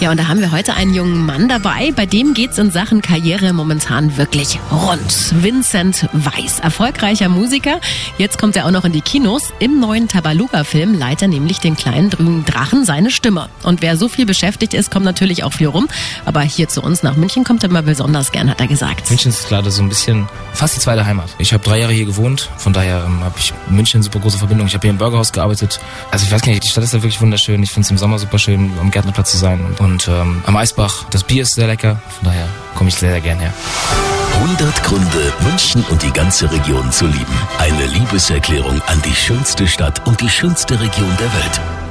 Ja, und da haben wir heute einen jungen Mann dabei, bei dem geht's in Sachen Karriere momentan wirklich rund. Vincent Weiss, erfolgreicher Musiker. Jetzt kommt er auch noch in die Kinos. Im neuen Tabaluga-Film leiht er nämlich den kleinen grünen Drachen seine Stimme. Und wer so viel beschäftigt ist, kommt natürlich auch viel rum. Aber hier zu uns nach München kommt er mal besonders gern, hat er gesagt. München ist gerade so ein bisschen fast die zweite Heimat. Ich habe drei Jahre hier gewohnt, von daher ähm, habe ich München super große Verbindung. Ich habe hier im Burgerhaus gearbeitet. Also ich weiß gar nicht, die Stadt ist ja wirklich wunderschön. Ich finde es im Sommer super schön, am Gärtnerplatz zu sein. Und, und ähm, am Eisbach, das Bier ist sehr lecker. Von daher komme ich sehr, sehr gern her. 100 Gründe, München und die ganze Region zu lieben. Eine Liebeserklärung an die schönste Stadt und die schönste Region der Welt.